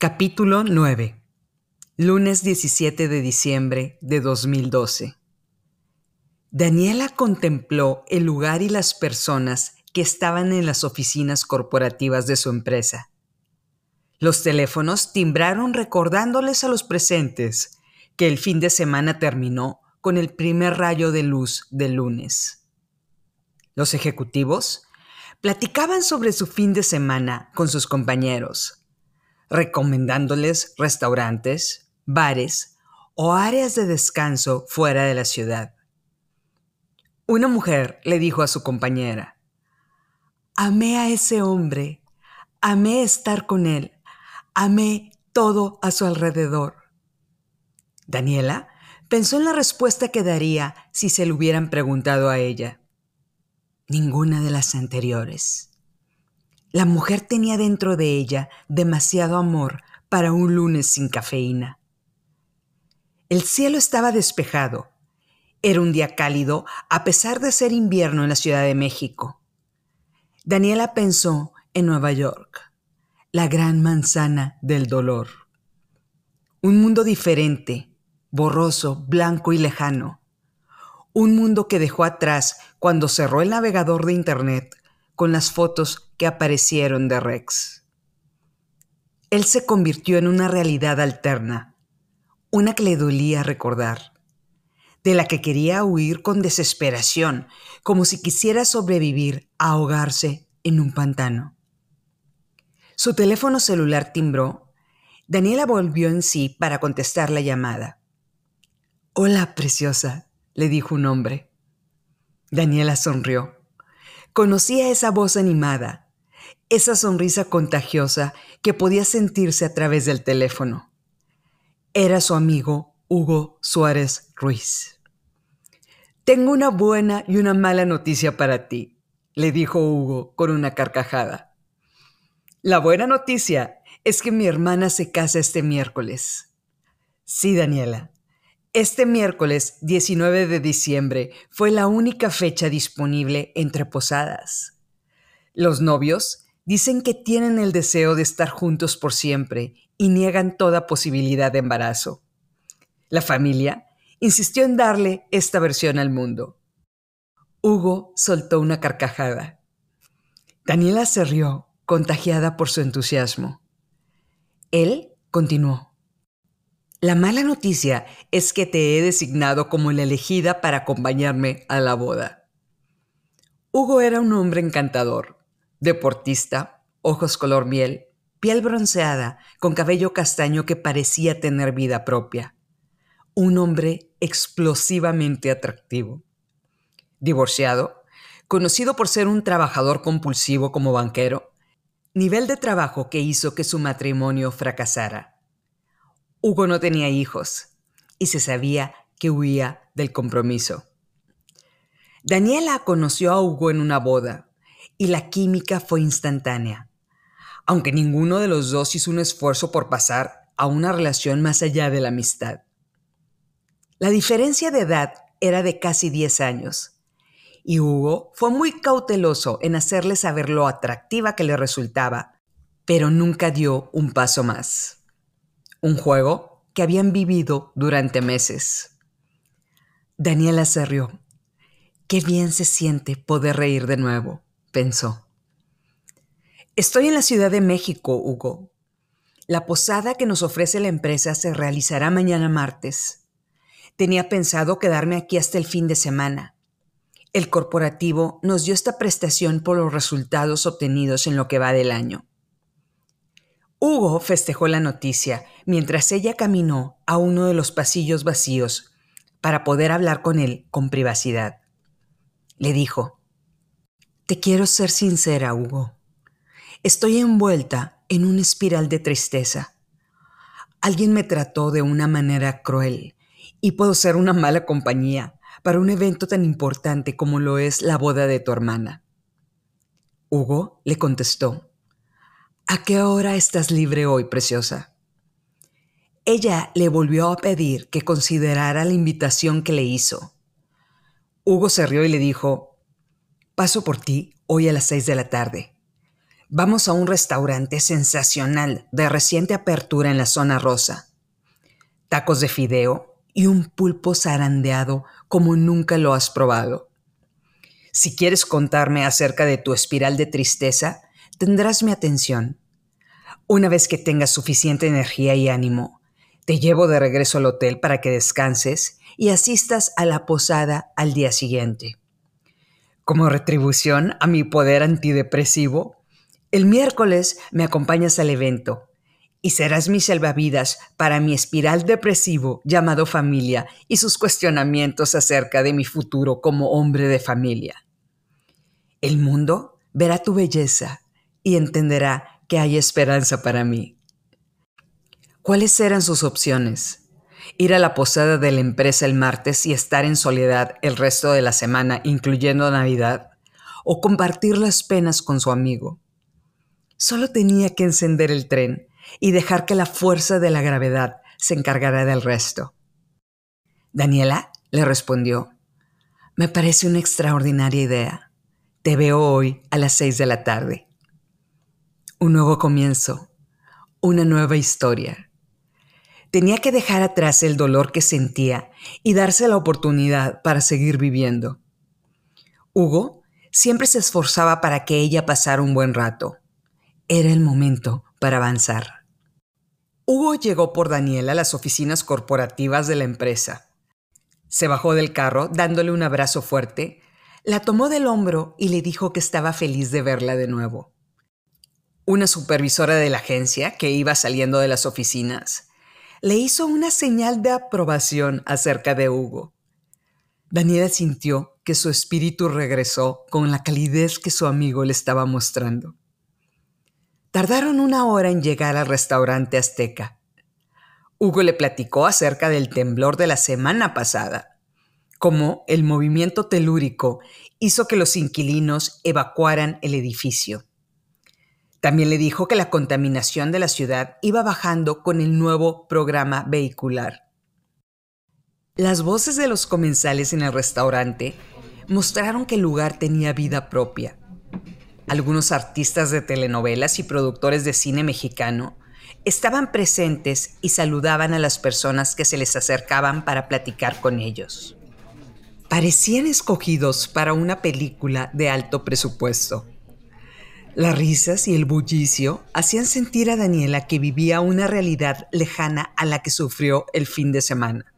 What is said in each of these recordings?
Capítulo 9. Lunes 17 de diciembre de 2012. Daniela contempló el lugar y las personas que estaban en las oficinas corporativas de su empresa. Los teléfonos timbraron recordándoles a los presentes que el fin de semana terminó con el primer rayo de luz del lunes. Los ejecutivos platicaban sobre su fin de semana con sus compañeros, recomendándoles restaurantes, bares o áreas de descanso fuera de la ciudad. Una mujer le dijo a su compañera, Amé a ese hombre, amé estar con él, amé todo a su alrededor. Daniela pensó en la respuesta que daría si se lo hubieran preguntado a ella ninguna de las anteriores. La mujer tenía dentro de ella demasiado amor para un lunes sin cafeína. El cielo estaba despejado. Era un día cálido a pesar de ser invierno en la Ciudad de México. Daniela pensó en Nueva York, la gran manzana del dolor. Un mundo diferente, borroso, blanco y lejano un mundo que dejó atrás cuando cerró el navegador de Internet con las fotos que aparecieron de Rex. Él se convirtió en una realidad alterna, una que le dolía recordar, de la que quería huir con desesperación, como si quisiera sobrevivir a ahogarse en un pantano. Su teléfono celular timbró. Daniela volvió en sí para contestar la llamada. Hola, preciosa, le dijo un hombre. Daniela sonrió. Conocía esa voz animada, esa sonrisa contagiosa que podía sentirse a través del teléfono. Era su amigo Hugo Suárez Ruiz. Tengo una buena y una mala noticia para ti, le dijo Hugo con una carcajada. La buena noticia es que mi hermana se casa este miércoles. Sí, Daniela, este miércoles 19 de diciembre fue la única fecha disponible entre posadas. Los novios dicen que tienen el deseo de estar juntos por siempre y niegan toda posibilidad de embarazo. La familia insistió en darle esta versión al mundo. Hugo soltó una carcajada. Daniela se rió, contagiada por su entusiasmo. Él continuó. La mala noticia es que te he designado como la elegida para acompañarme a la boda. Hugo era un hombre encantador, deportista, ojos color miel, piel bronceada, con cabello castaño que parecía tener vida propia. Un hombre explosivamente atractivo. Divorciado, conocido por ser un trabajador compulsivo como banquero, nivel de trabajo que hizo que su matrimonio fracasara Hugo no tenía hijos y se sabía que huía del compromiso. Daniela conoció a Hugo en una boda y la química fue instantánea, aunque ninguno de los dos hizo un esfuerzo por pasar a una relación más allá de la amistad. La diferencia de edad era de casi 10 años y Hugo fue muy cauteloso en hacerle saber lo atractiva que le resultaba, pero nunca dio un paso más un juego que habían vivido durante meses. Daniela se rió. Qué bien se siente poder reír de nuevo, pensó. Estoy en la Ciudad de México, Hugo. La posada que nos ofrece la empresa se realizará mañana martes. Tenía pensado quedarme aquí hasta el fin de semana. El corporativo nos dio esta prestación por los resultados obtenidos en lo que va del año. Hugo festejó la noticia mientras ella caminó a uno de los pasillos vacíos para poder hablar con él con privacidad. Le dijo, Te quiero ser sincera, Hugo. Estoy envuelta en una espiral de tristeza. Alguien me trató de una manera cruel y puedo ser una mala compañía para un evento tan importante como lo es la boda de tu hermana. Hugo le contestó, ¿A qué hora estás libre hoy, preciosa? Ella le volvió a pedir que considerara la invitación que le hizo. Hugo se rió y le dijo, paso por ti hoy a las seis de la tarde. Vamos a un restaurante sensacional de reciente apertura en la zona rosa. Tacos de fideo y un pulpo zarandeado como nunca lo has probado. Si quieres contarme acerca de tu espiral de tristeza, tendrás mi atención. Una vez que tengas suficiente energía y ánimo, te llevo de regreso al hotel para que descanses y asistas a la posada al día siguiente. Como retribución a mi poder antidepresivo, el miércoles me acompañas al evento y serás mi salvavidas para mi espiral depresivo llamado familia y sus cuestionamientos acerca de mi futuro como hombre de familia. El mundo verá tu belleza y entenderá que hay esperanza para mí. ¿Cuáles eran sus opciones? Ir a la posada de la empresa el martes y estar en soledad el resto de la semana, incluyendo Navidad, o compartir las penas con su amigo. Solo tenía que encender el tren y dejar que la fuerza de la gravedad se encargara del resto. Daniela le respondió, me parece una extraordinaria idea. Te veo hoy a las seis de la tarde. Un nuevo comienzo, una nueva historia. Tenía que dejar atrás el dolor que sentía y darse la oportunidad para seguir viviendo. Hugo siempre se esforzaba para que ella pasara un buen rato. Era el momento para avanzar. Hugo llegó por Daniela a las oficinas corporativas de la empresa. Se bajó del carro dándole un abrazo fuerte, la tomó del hombro y le dijo que estaba feliz de verla de nuevo. Una supervisora de la agencia, que iba saliendo de las oficinas, le hizo una señal de aprobación acerca de Hugo. Daniela sintió que su espíritu regresó con la calidez que su amigo le estaba mostrando. Tardaron una hora en llegar al restaurante azteca. Hugo le platicó acerca del temblor de la semana pasada, cómo el movimiento telúrico hizo que los inquilinos evacuaran el edificio. También le dijo que la contaminación de la ciudad iba bajando con el nuevo programa vehicular. Las voces de los comensales en el restaurante mostraron que el lugar tenía vida propia algunos artistas de telenovelas y productores de cine mexicano estaban presentes y saludaban a las personas que se les acercaban para platicar con ellos. Parecían escogidos para una película de alto presupuesto. Las risas y el bullicio hacían sentir a Daniela que vivía una realidad lejana a la que sufrió el fin de semana.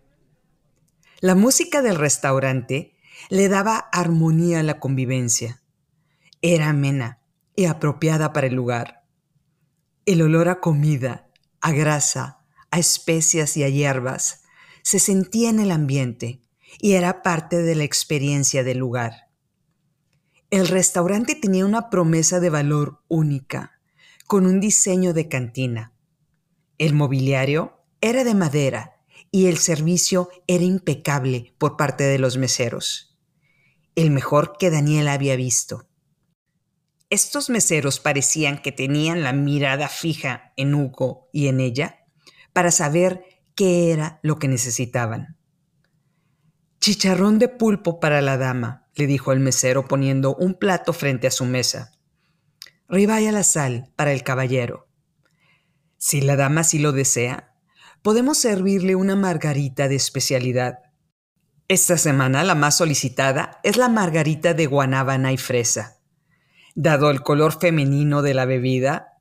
La música del restaurante le daba armonía a la convivencia era amena y apropiada para el lugar. El olor a comida, a grasa, a especias y a hierbas se sentía en el ambiente y era parte de la experiencia del lugar. El restaurante tenía una promesa de valor única, con un diseño de cantina. El mobiliario era de madera y el servicio era impecable por parte de los meseros, el mejor que Daniel había visto. Estos meseros parecían que tenían la mirada fija en Hugo y en ella para saber qué era lo que necesitaban. Chicharrón de pulpo para la dama, le dijo el mesero poniendo un plato frente a su mesa. Ribaya la sal para el caballero. Si la dama sí lo desea, podemos servirle una margarita de especialidad. Esta semana la más solicitada es la margarita de guanábana y fresa. Dado el color femenino de la bebida,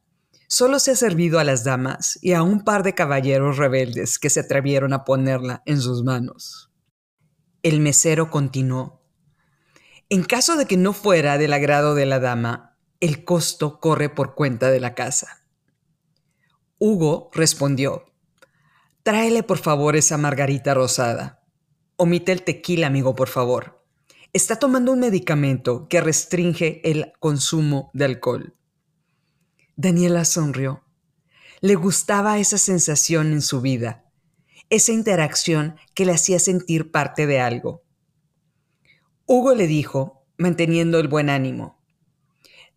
solo se ha servido a las damas y a un par de caballeros rebeldes que se atrevieron a ponerla en sus manos. El mesero continuó. En caso de que no fuera del agrado de la dama, el costo corre por cuenta de la casa. Hugo respondió, Tráele por favor esa margarita rosada. Omite el tequila, amigo, por favor está tomando un medicamento que restringe el consumo de alcohol. Daniela sonrió. Le gustaba esa sensación en su vida, esa interacción que le hacía sentir parte de algo. Hugo le dijo, manteniendo el buen ánimo,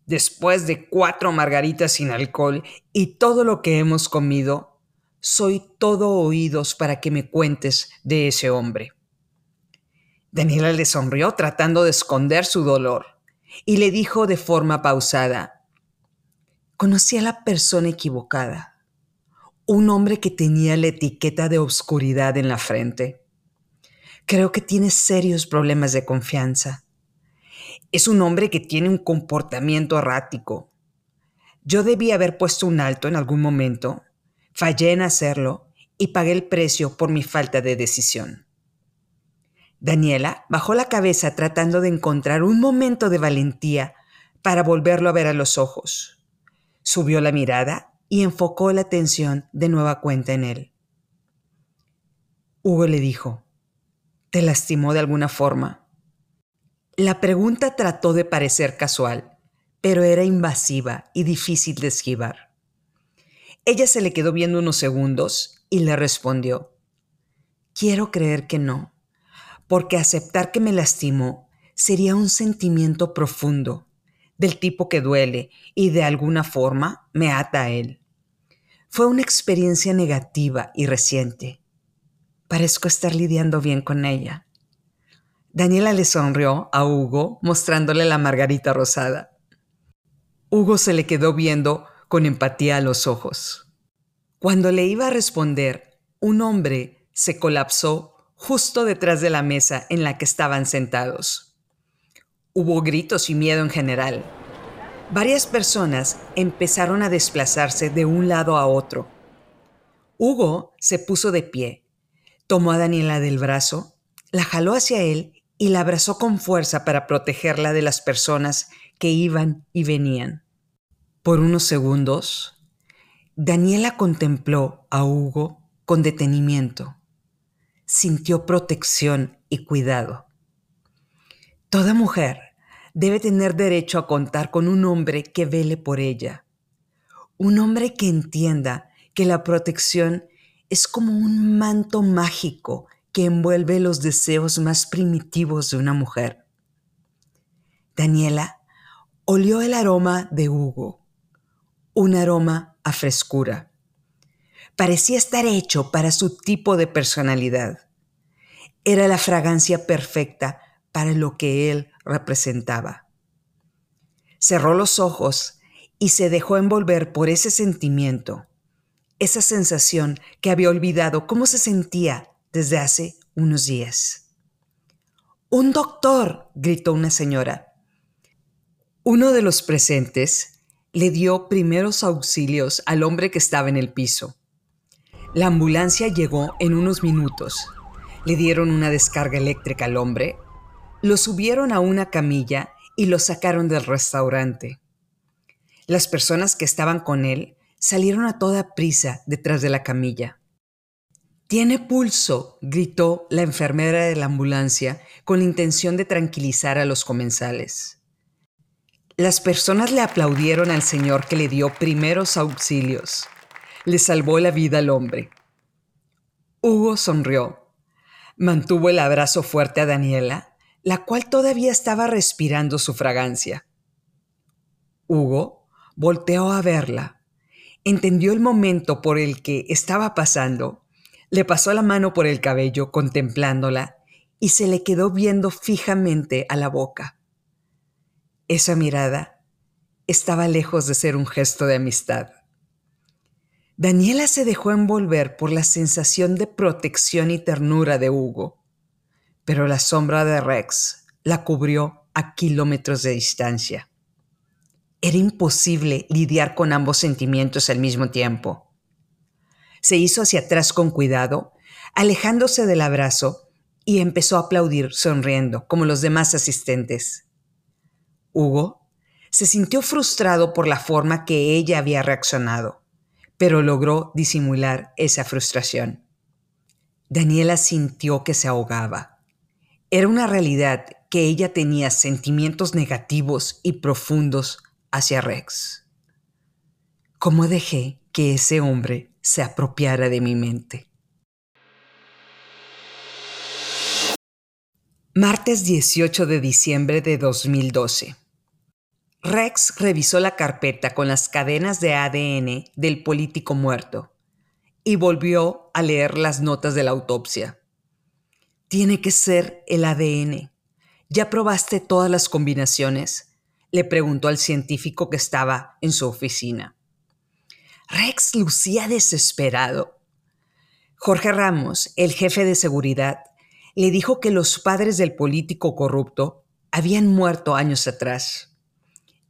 Después de cuatro margaritas sin alcohol y todo lo que hemos comido, soy todo oídos para que me cuentes de ese hombre. Daniela le sonrió tratando de esconder su dolor y le dijo de forma pausada, Conocí a la persona equivocada, un hombre que tenía la etiqueta de obscuridad en la frente. Creo que tiene serios problemas de confianza. Es un hombre que tiene un comportamiento errático. Yo debí haber puesto un alto en algún momento, fallé en hacerlo y pagué el precio por mi falta de decisión. Daniela bajó la cabeza tratando de encontrar un momento de valentía para volverlo a ver a los ojos. Subió la mirada y enfocó la atención de nueva cuenta en él. Hugo le dijo, ¿te lastimó de alguna forma? La pregunta trató de parecer casual, pero era invasiva y difícil de esquivar. Ella se le quedó viendo unos segundos y le respondió, Quiero creer que no, porque aceptar que me lastimó sería un sentimiento profundo del tipo que duele y de alguna forma me ata a él. Fue una experiencia negativa y reciente. Parezco estar lidiando bien con ella. Daniela le sonrió a Hugo mostrándole la margarita rosada. Hugo se le quedó viendo con empatía a los ojos. Cuando le iba a responder, un hombre se colapsó justo detrás de la mesa en la que estaban sentados. Hubo gritos y miedo en general. Varias personas empezaron a desplazarse de un lado a otro. Hugo se puso de pie, tomó a Daniela del brazo, la jaló hacia él y la abrazó con fuerza para protegerla de las personas que iban y venían. Por unos segundos, Daniela contempló a Hugo con detenimiento. Sintió protección y cuidado. Toda mujer debe tener derecho a contar con un hombre que vele por ella. Un hombre que entienda que la protección es como un manto mágico que envuelve los deseos más primitivos de una mujer. Daniela olió el aroma de Hugo, un aroma a frescura. Parecía estar hecho para su tipo de personalidad. Era la fragancia perfecta para lo que él representaba. Cerró los ojos y se dejó envolver por ese sentimiento, esa sensación que había olvidado cómo se sentía desde hace unos días. ¡Un doctor! gritó una señora. Uno de los presentes le dio primeros auxilios al hombre que estaba en el piso. La ambulancia llegó en unos minutos. Le dieron una descarga eléctrica al hombre lo subieron a una camilla y lo sacaron del restaurante. Las personas que estaban con él salieron a toda prisa detrás de la camilla. Tiene pulso, gritó la enfermera de la ambulancia con la intención de tranquilizar a los comensales. Las personas le aplaudieron al señor que le dio primeros auxilios. Le salvó la vida al hombre. Hugo sonrió. Mantuvo el abrazo fuerte a Daniela la cual todavía estaba respirando su fragancia. Hugo volteó a verla, entendió el momento por el que estaba pasando, le pasó la mano por el cabello contemplándola y se le quedó viendo fijamente a la boca. Esa mirada estaba lejos de ser un gesto de amistad. Daniela se dejó envolver por la sensación de protección y ternura de Hugo pero la sombra de Rex la cubrió a kilómetros de distancia. Era imposible lidiar con ambos sentimientos al mismo tiempo. Se hizo hacia atrás con cuidado, alejándose del abrazo, y empezó a aplaudir sonriendo, como los demás asistentes. Hugo se sintió frustrado por la forma que ella había reaccionado, pero logró disimular esa frustración. Daniela sintió que se ahogaba era una realidad que ella tenía sentimientos negativos y profundos hacia Rex. ¿Cómo dejé que ese hombre se apropiara de mi mente? Martes 18 de diciembre de 2012. Rex revisó la carpeta con las cadenas de ADN del político muerto y volvió a leer las notas de la autopsia. Tiene que ser el ADN. Ya probaste todas las combinaciones. Le preguntó al científico que estaba en su oficina. Rex lucía desesperado. Jorge Ramos, el jefe de seguridad, le dijo que los padres del político corrupto habían muerto años atrás.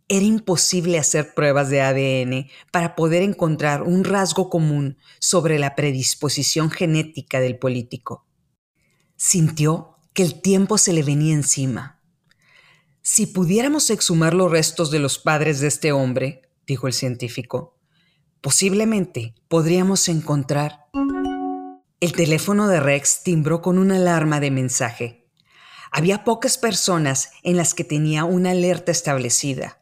Era imposible hacer pruebas de ADN para poder encontrar un rasgo común sobre la predisposición genética del político. Sintió que el tiempo se le venía encima. Si pudiéramos exhumar los restos de los padres de este hombre, dijo el científico, posiblemente podríamos encontrar... El teléfono de Rex timbró con una alarma de mensaje. Había pocas personas en las que tenía una alerta establecida.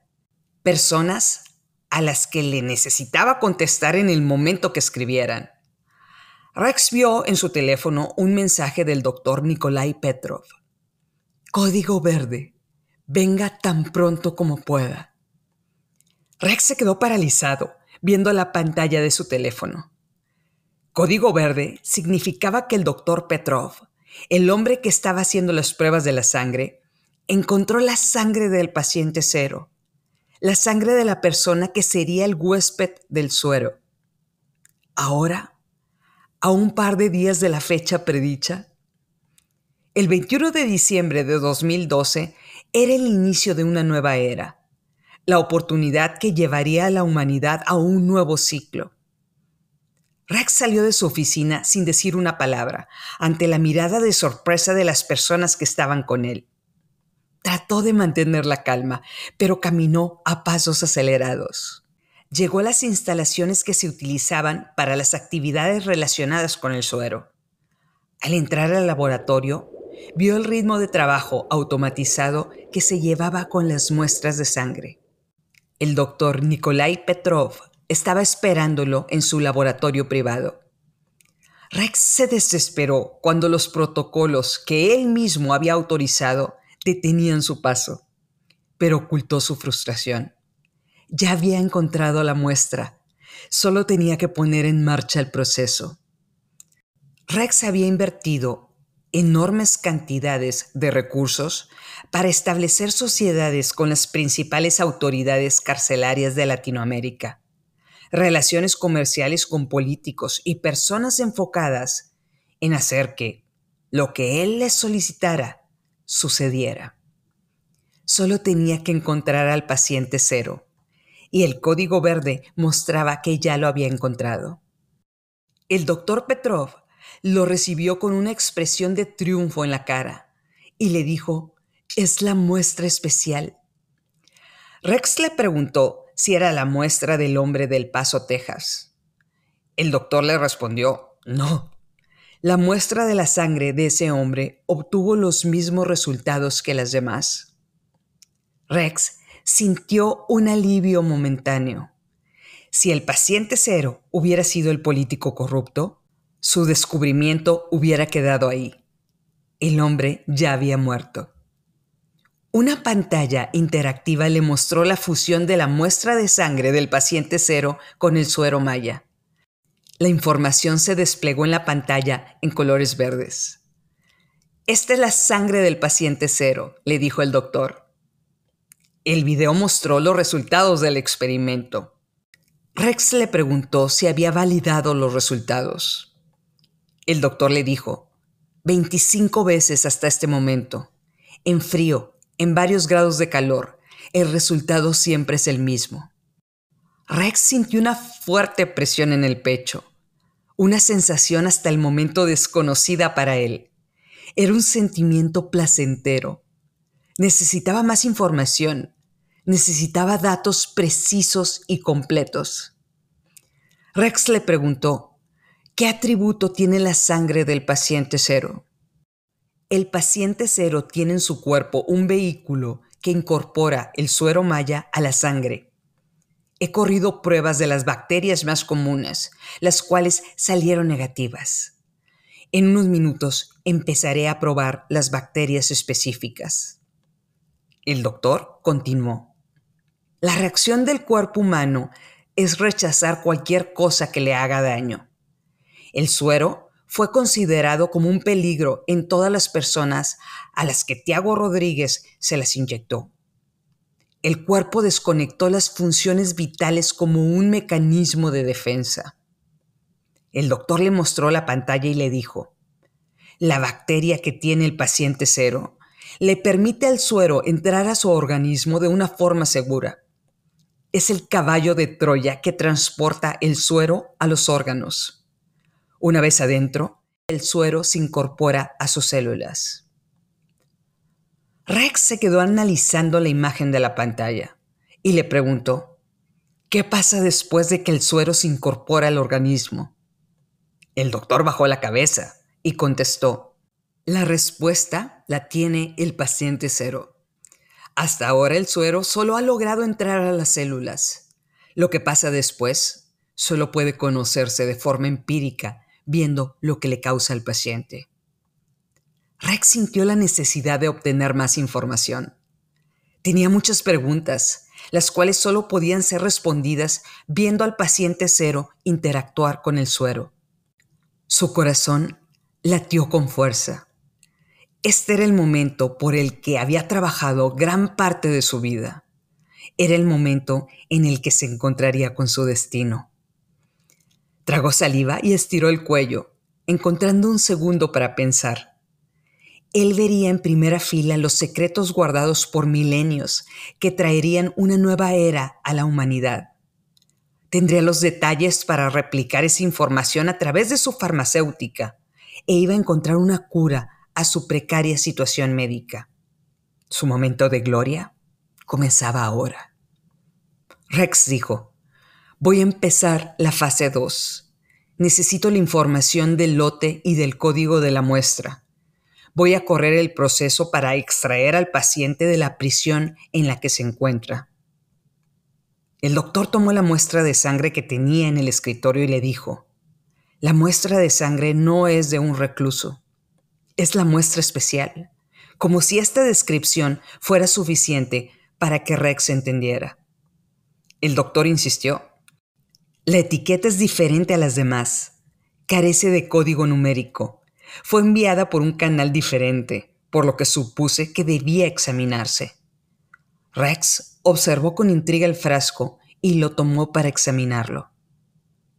Personas a las que le necesitaba contestar en el momento que escribieran. Rex vio en su teléfono un mensaje del doctor Nikolai Petrov. Código verde. Venga tan pronto como pueda. Rex se quedó paralizado viendo la pantalla de su teléfono. Código verde significaba que el doctor Petrov, el hombre que estaba haciendo las pruebas de la sangre, encontró la sangre del paciente cero, la sangre de la persona que sería el huésped del suero. Ahora, a un par de días de la fecha predicha, el 21 de diciembre de 2012 era el inicio de una nueva era, la oportunidad que llevaría a la humanidad a un nuevo ciclo. Rex salió de su oficina sin decir una palabra, ante la mirada de sorpresa de las personas que estaban con él. Trató de mantener la calma, pero caminó a pasos acelerados. Llegó a las instalaciones que se utilizaban para las actividades relacionadas con el suero. Al entrar al laboratorio, vio el ritmo de trabajo automatizado que se llevaba con las muestras de sangre. El doctor Nikolai Petrov estaba esperándolo en su laboratorio privado. Rex se desesperó cuando los protocolos que él mismo había autorizado detenían su paso, pero ocultó su frustración. Ya había encontrado la muestra, solo tenía que poner en marcha el proceso. Rex había invertido enormes cantidades de recursos para establecer sociedades con las principales autoridades carcelarias de Latinoamérica relaciones comerciales con políticos y personas enfocadas en hacer que lo que él les solicitara sucediera. Solo tenía que encontrar al paciente cero, y el código verde mostraba que ya lo había encontrado. El doctor Petrov lo recibió con una expresión de triunfo en la cara y le dijo, es la muestra especial. Rex le preguntó si era la muestra del hombre del Paso, Texas. El doctor le respondió, no. La muestra de la sangre de ese hombre obtuvo los mismos resultados que las demás. Rex sintió un alivio momentáneo. Si el paciente cero hubiera sido el político corrupto, su descubrimiento hubiera quedado ahí. El hombre ya había muerto. Una pantalla interactiva le mostró la fusión de la muestra de sangre del paciente cero con el suero maya. La información se desplegó en la pantalla en colores verdes. Esta es la sangre del paciente cero, le dijo el doctor. El video mostró los resultados del experimento. Rex le preguntó si había validado los resultados. El doctor le dijo, 25 veces hasta este momento, en frío, en varios grados de calor, el resultado siempre es el mismo. Rex sintió una fuerte presión en el pecho, una sensación hasta el momento desconocida para él. Era un sentimiento placentero. Necesitaba más información, necesitaba datos precisos y completos. Rex le preguntó, ¿qué atributo tiene la sangre del paciente cero? El paciente cero tiene en su cuerpo un vehículo que incorpora el suero maya a la sangre. He corrido pruebas de las bacterias más comunes, las cuales salieron negativas. En unos minutos empezaré a probar las bacterias específicas. El doctor continuó. La reacción del cuerpo humano es rechazar cualquier cosa que le haga daño. El suero fue considerado como un peligro en todas las personas a las que Tiago Rodríguez se las inyectó. el cuerpo desconectó las funciones vitales como un mecanismo de defensa. El doctor le mostró la pantalla y le dijo, la bacteria que tiene el paciente cero le permite al suero entrar a su organismo de una forma segura. Es el caballo de Troya que transporta el suero a los órganos. Una vez adentro, el suero se incorpora a sus células. Rex se quedó analizando la imagen de la pantalla y le preguntó, ¿qué pasa después de que el suero se incorpora al organismo? El doctor bajó la cabeza y contestó, la respuesta la tiene el paciente cero. Hasta ahora el suero solo ha logrado entrar a las células. Lo que pasa después solo puede conocerse de forma empírica viendo lo que le causa al paciente. Rex sintió la necesidad de obtener más información. Tenía muchas preguntas, las cuales solo podían ser respondidas viendo al paciente cero interactuar con el suero. Su corazón latió con fuerza. Este era el momento por el que había trabajado gran parte de su vida. Era el momento en el que se encontraría con su destino. Tragó saliva y estiró el cuello, encontrando un segundo para pensar él vería en primera fila los secretos guardados por milenios que traerían una nueva era a la humanidad. Tendría los detalles para replicar esa información a través de su farmacéutica e iba a encontrar una cura a su precaria situación médica. Su momento de gloria comenzaba ahora. Rex dijo, voy a empezar la fase 2. Necesito la información del lote y del código de la muestra voy a correr el proceso para extraer al paciente de la prisión en la que se encuentra. El doctor tomó la muestra de sangre que tenía en el escritorio y le dijo, la muestra de sangre no es de un recluso, es la muestra especial, como si esta descripción fuera suficiente para que Rex entendiera. El doctor insistió, la etiqueta es diferente a las demás, carece de código numérico fue enviada por un canal diferente, por lo que supuse que debía examinarse. Rex observó con intriga el frasco y lo tomó para examinarlo.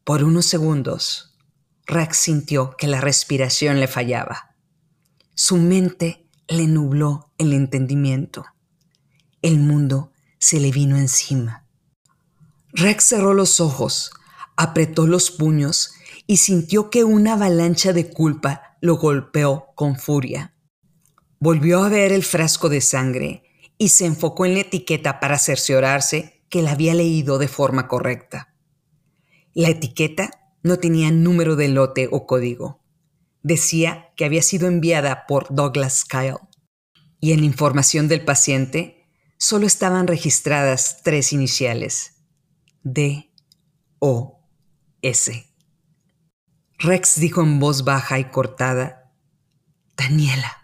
Por unos segundos, Rex sintió que la respiración le fallaba. Su mente le nubló el entendimiento. El mundo se le vino encima. Rex cerró los ojos, apretó los puños y sintió que una avalancha de culpa lo golpeó con furia. Volvió a ver el frasco de sangre y se enfocó en la etiqueta para cerciorarse que la había leído de forma correcta. La etiqueta no tenía número de lote o código. Decía que había sido enviada por Douglas Kyle. Y en la información del paciente solo estaban registradas tres iniciales. D, O, S. Rex dijo en voz baja y cortada, Daniela.